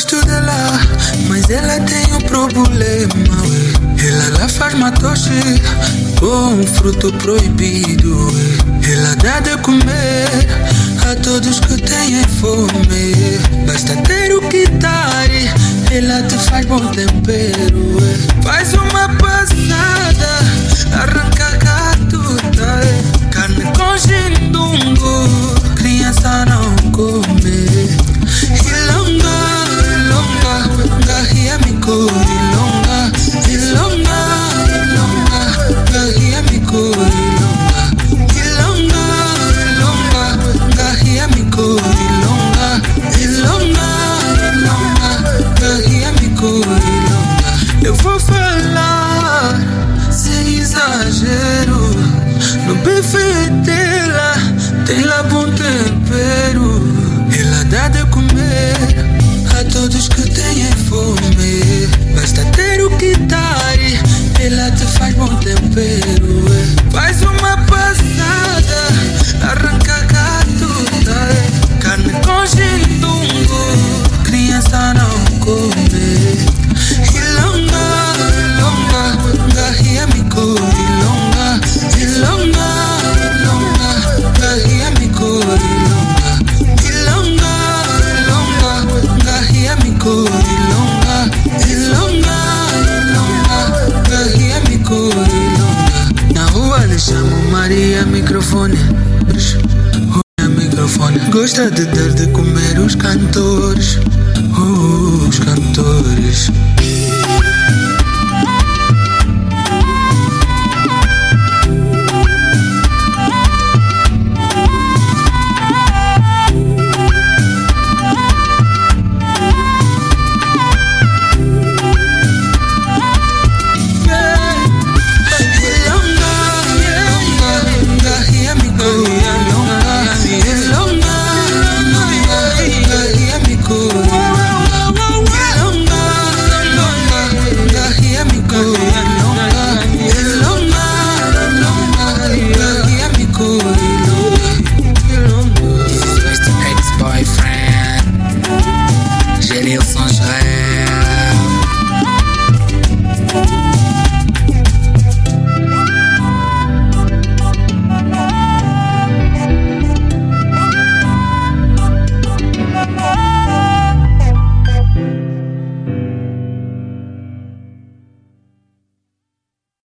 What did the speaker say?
gosto dela, mas ela tem um problema. Ela lá faz matoche com um fruto proibido. Ela dá de comer a todos que têm fome. Basta ter o que dar, ela te faz bom tempero. Faz uma passada, arranca no bife dela tem lá bom tempero. Ela dá de comer a todos que têm fome. Basta ter Maria microfone. Maria microfone. Gosta de dar de comer os cantores, os cantores.